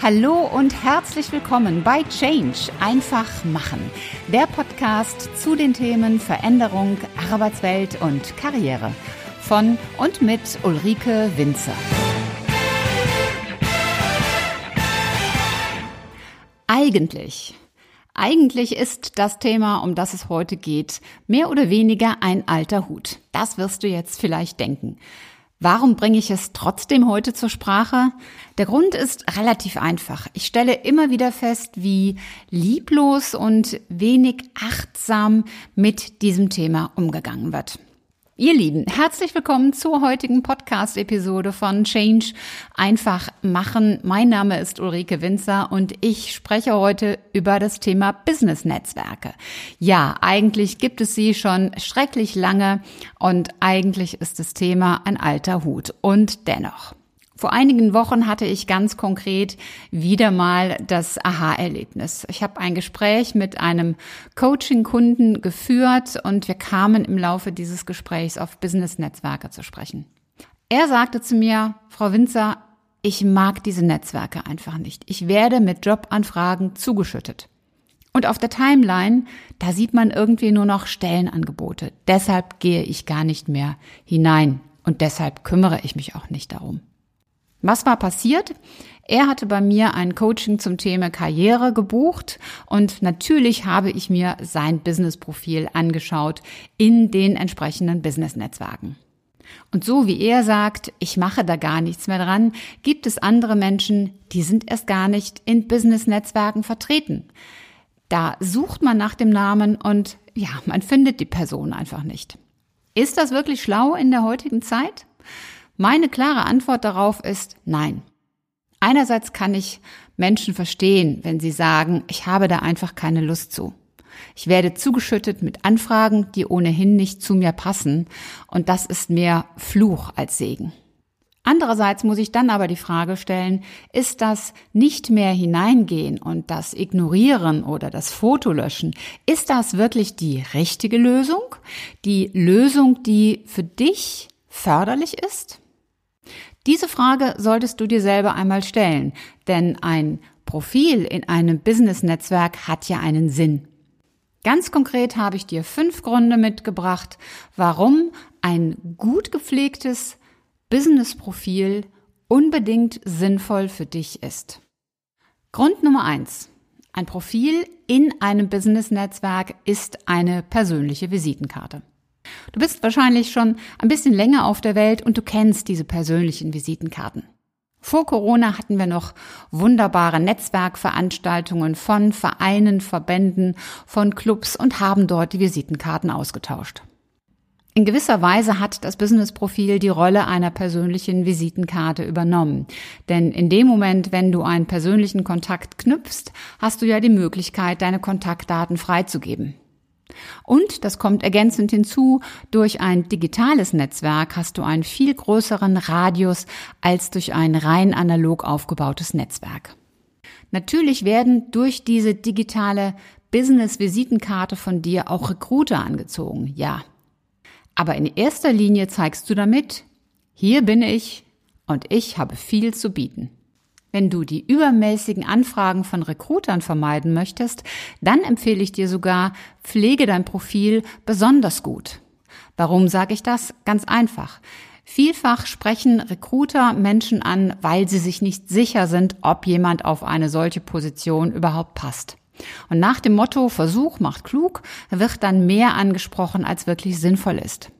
Hallo und herzlich willkommen bei Change einfach machen, der Podcast zu den Themen Veränderung, Arbeitswelt und Karriere von und mit Ulrike Winzer. Eigentlich eigentlich ist das Thema, um das es heute geht, mehr oder weniger ein alter Hut. Das wirst du jetzt vielleicht denken. Warum bringe ich es trotzdem heute zur Sprache? Der Grund ist relativ einfach. Ich stelle immer wieder fest, wie lieblos und wenig achtsam mit diesem Thema umgegangen wird. Ihr Lieben, herzlich willkommen zur heutigen Podcast-Episode von Change einfach machen. Mein Name ist Ulrike Winzer und ich spreche heute über das Thema Business-Netzwerke. Ja, eigentlich gibt es sie schon schrecklich lange und eigentlich ist das Thema ein alter Hut. Und dennoch. Vor einigen Wochen hatte ich ganz konkret wieder mal das Aha-Erlebnis. Ich habe ein Gespräch mit einem Coaching-Kunden geführt und wir kamen im Laufe dieses Gesprächs auf Business-Netzwerke zu sprechen. Er sagte zu mir, Frau Winzer, ich mag diese Netzwerke einfach nicht. Ich werde mit Jobanfragen zugeschüttet. Und auf der Timeline, da sieht man irgendwie nur noch Stellenangebote. Deshalb gehe ich gar nicht mehr hinein und deshalb kümmere ich mich auch nicht darum. Was war passiert? Er hatte bei mir ein Coaching zum Thema Karriere gebucht und natürlich habe ich mir sein Businessprofil angeschaut in den entsprechenden Business-Netzwerken. Und so wie er sagt, ich mache da gar nichts mehr dran, gibt es andere Menschen, die sind erst gar nicht in Business-Netzwerken vertreten. Da sucht man nach dem Namen und ja, man findet die Person einfach nicht. Ist das wirklich schlau in der heutigen Zeit? Meine klare Antwort darauf ist nein. Einerseits kann ich Menschen verstehen, wenn sie sagen, ich habe da einfach keine Lust zu. Ich werde zugeschüttet mit Anfragen, die ohnehin nicht zu mir passen, und das ist mehr Fluch als Segen. Andererseits muss ich dann aber die Frage stellen, ist das nicht mehr hineingehen und das Ignorieren oder das Fotolöschen, ist das wirklich die richtige Lösung? Die Lösung, die für dich förderlich ist? Diese Frage solltest du dir selber einmal stellen, denn ein Profil in einem Business-Netzwerk hat ja einen Sinn. Ganz konkret habe ich dir fünf Gründe mitgebracht, warum ein gut gepflegtes Business-Profil unbedingt sinnvoll für dich ist. Grund Nummer eins. Ein Profil in einem Business-Netzwerk ist eine persönliche Visitenkarte. Du bist wahrscheinlich schon ein bisschen länger auf der Welt und du kennst diese persönlichen Visitenkarten. Vor Corona hatten wir noch wunderbare Netzwerkveranstaltungen von Vereinen, Verbänden, von Clubs und haben dort die Visitenkarten ausgetauscht. In gewisser Weise hat das Business-Profil die Rolle einer persönlichen Visitenkarte übernommen. Denn in dem Moment, wenn du einen persönlichen Kontakt knüpfst, hast du ja die Möglichkeit, deine Kontaktdaten freizugeben. Und, das kommt ergänzend hinzu, durch ein digitales Netzwerk hast du einen viel größeren Radius als durch ein rein analog aufgebautes Netzwerk. Natürlich werden durch diese digitale Business-Visitenkarte von dir auch Recruiter angezogen, ja. Aber in erster Linie zeigst du damit, hier bin ich und ich habe viel zu bieten. Wenn du die übermäßigen Anfragen von Recruitern vermeiden möchtest, dann empfehle ich dir sogar, pflege dein Profil besonders gut. Warum sage ich das? Ganz einfach. Vielfach sprechen Recruiter Menschen an, weil sie sich nicht sicher sind, ob jemand auf eine solche Position überhaupt passt. Und nach dem Motto Versuch macht klug wird dann mehr angesprochen, als wirklich sinnvoll ist.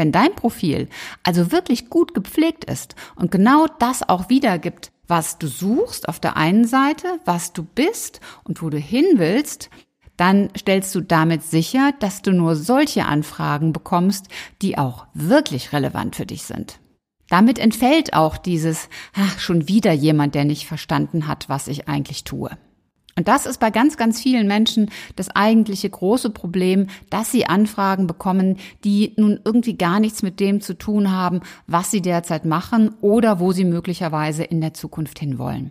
Wenn dein Profil also wirklich gut gepflegt ist und genau das auch wiedergibt, was du suchst auf der einen Seite, was du bist und wo du hin willst, dann stellst du damit sicher, dass du nur solche Anfragen bekommst, die auch wirklich relevant für dich sind. Damit entfällt auch dieses, ach, schon wieder jemand, der nicht verstanden hat, was ich eigentlich tue. Und das ist bei ganz, ganz vielen Menschen das eigentliche große Problem, dass sie Anfragen bekommen, die nun irgendwie gar nichts mit dem zu tun haben, was sie derzeit machen oder wo sie möglicherweise in der Zukunft hinwollen.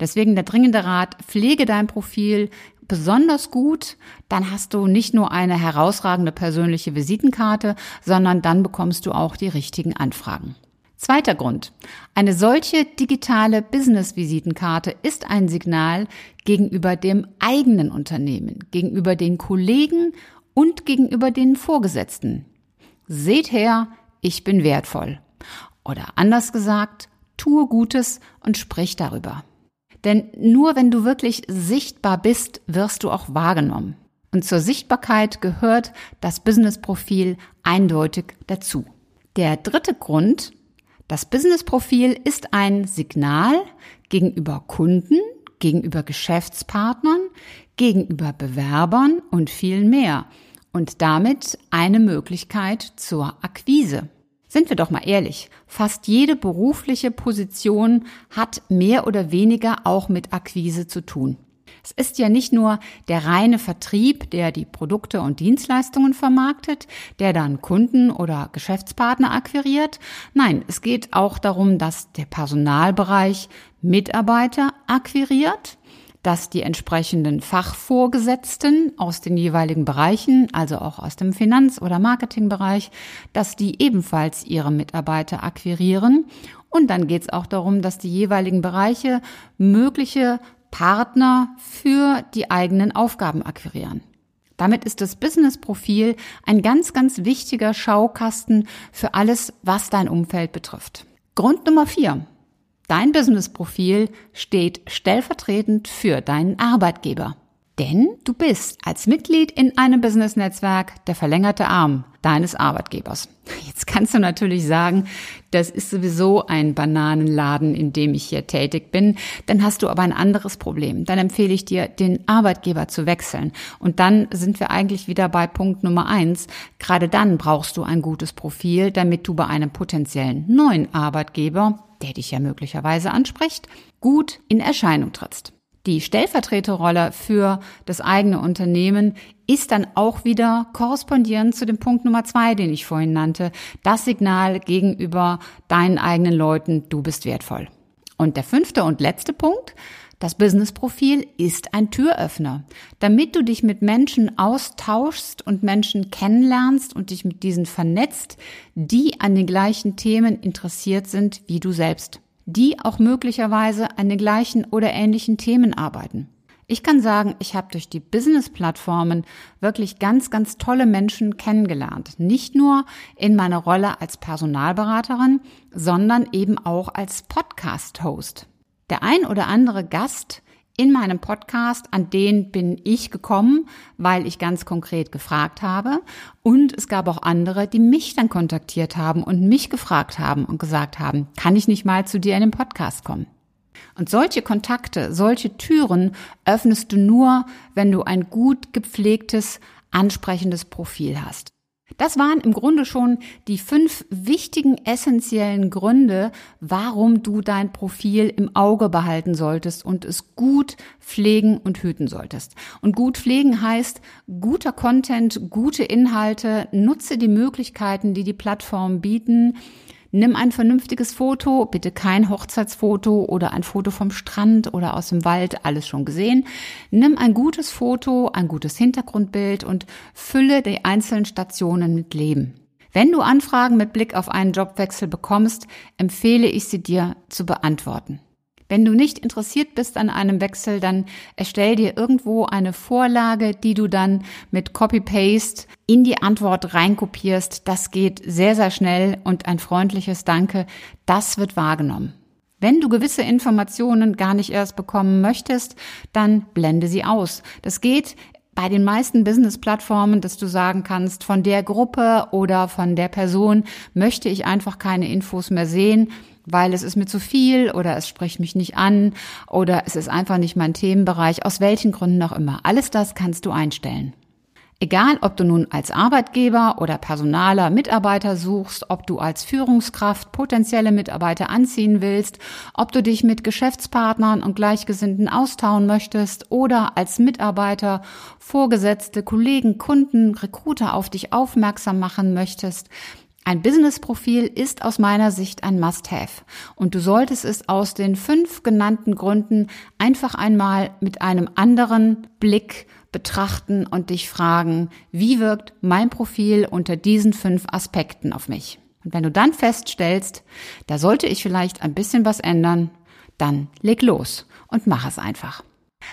Deswegen der dringende Rat, pflege dein Profil besonders gut, dann hast du nicht nur eine herausragende persönliche Visitenkarte, sondern dann bekommst du auch die richtigen Anfragen. Zweiter Grund. Eine solche digitale Business-Visitenkarte ist ein Signal gegenüber dem eigenen Unternehmen, gegenüber den Kollegen und gegenüber den Vorgesetzten. Seht her, ich bin wertvoll. Oder anders gesagt, tue Gutes und sprich darüber. Denn nur wenn du wirklich sichtbar bist, wirst du auch wahrgenommen. Und zur Sichtbarkeit gehört das Business-Profil eindeutig dazu. Der dritte Grund, das Business-Profil ist ein Signal gegenüber Kunden, gegenüber Geschäftspartnern, gegenüber Bewerbern und viel mehr und damit eine Möglichkeit zur Akquise. Sind wir doch mal ehrlich, fast jede berufliche Position hat mehr oder weniger auch mit Akquise zu tun. Es ist ja nicht nur der reine Vertrieb, der die Produkte und Dienstleistungen vermarktet, der dann Kunden oder Geschäftspartner akquiriert. Nein, es geht auch darum, dass der Personalbereich Mitarbeiter akquiriert, dass die entsprechenden Fachvorgesetzten aus den jeweiligen Bereichen, also auch aus dem Finanz- oder Marketingbereich, dass die ebenfalls ihre Mitarbeiter akquirieren. Und dann geht es auch darum, dass die jeweiligen Bereiche mögliche Partner für die eigenen Aufgaben akquirieren. Damit ist das Business-Profil ein ganz, ganz wichtiger Schaukasten für alles, was dein Umfeld betrifft. Grund Nummer vier. Dein Business-Profil steht stellvertretend für deinen Arbeitgeber. Denn du bist als Mitglied in einem Business-Netzwerk der verlängerte Arm deines Arbeitgebers. Jetzt kannst du natürlich sagen, das ist sowieso ein Bananenladen, in dem ich hier tätig bin. Dann hast du aber ein anderes Problem. Dann empfehle ich dir, den Arbeitgeber zu wechseln. Und dann sind wir eigentlich wieder bei Punkt Nummer eins. Gerade dann brauchst du ein gutes Profil, damit du bei einem potenziellen neuen Arbeitgeber, der dich ja möglicherweise anspricht, gut in Erscheinung trittst. Die Stellvertreterrolle für das eigene Unternehmen ist dann auch wieder korrespondierend zu dem Punkt Nummer zwei, den ich vorhin nannte. Das Signal gegenüber deinen eigenen Leuten, du bist wertvoll. Und der fünfte und letzte Punkt, das Business-Profil ist ein Türöffner. Damit du dich mit Menschen austauschst und Menschen kennenlernst und dich mit diesen vernetzt, die an den gleichen Themen interessiert sind wie du selbst die auch möglicherweise an den gleichen oder ähnlichen Themen arbeiten. Ich kann sagen, ich habe durch die Business-Plattformen wirklich ganz, ganz tolle Menschen kennengelernt. Nicht nur in meiner Rolle als Personalberaterin, sondern eben auch als Podcast-Host. Der ein oder andere Gast in meinem Podcast, an den bin ich gekommen, weil ich ganz konkret gefragt habe. Und es gab auch andere, die mich dann kontaktiert haben und mich gefragt haben und gesagt haben, kann ich nicht mal zu dir in den Podcast kommen? Und solche Kontakte, solche Türen öffnest du nur, wenn du ein gut gepflegtes, ansprechendes Profil hast. Das waren im Grunde schon die fünf wichtigen essentiellen Gründe, warum du dein Profil im Auge behalten solltest und es gut pflegen und hüten solltest. Und gut pflegen heißt guter Content, gute Inhalte, nutze die Möglichkeiten, die die Plattformen bieten, Nimm ein vernünftiges Foto, bitte kein Hochzeitsfoto oder ein Foto vom Strand oder aus dem Wald, alles schon gesehen. Nimm ein gutes Foto, ein gutes Hintergrundbild und fülle die einzelnen Stationen mit Leben. Wenn du Anfragen mit Blick auf einen Jobwechsel bekommst, empfehle ich sie dir zu beantworten. Wenn du nicht interessiert bist an einem Wechsel, dann erstell dir irgendwo eine Vorlage, die du dann mit Copy-Paste in die Antwort reinkopierst. Das geht sehr, sehr schnell und ein freundliches Danke, das wird wahrgenommen. Wenn du gewisse Informationen gar nicht erst bekommen möchtest, dann blende sie aus. Das geht bei den meisten Business-Plattformen, dass du sagen kannst, von der Gruppe oder von der Person möchte ich einfach keine Infos mehr sehen weil es ist mir zu viel oder es spricht mich nicht an oder es ist einfach nicht mein Themenbereich, aus welchen Gründen auch immer. Alles das kannst du einstellen. Egal, ob du nun als Arbeitgeber oder Personaler Mitarbeiter suchst, ob du als Führungskraft potenzielle Mitarbeiter anziehen willst, ob du dich mit Geschäftspartnern und Gleichgesinnten austauen möchtest oder als Mitarbeiter Vorgesetzte, Kollegen, Kunden, Recruiter auf dich aufmerksam machen möchtest, ein Business-Profil ist aus meiner Sicht ein Must-Have und du solltest es aus den fünf genannten Gründen einfach einmal mit einem anderen Blick betrachten und dich fragen, wie wirkt mein Profil unter diesen fünf Aspekten auf mich? Und wenn du dann feststellst, da sollte ich vielleicht ein bisschen was ändern, dann leg los und mach es einfach.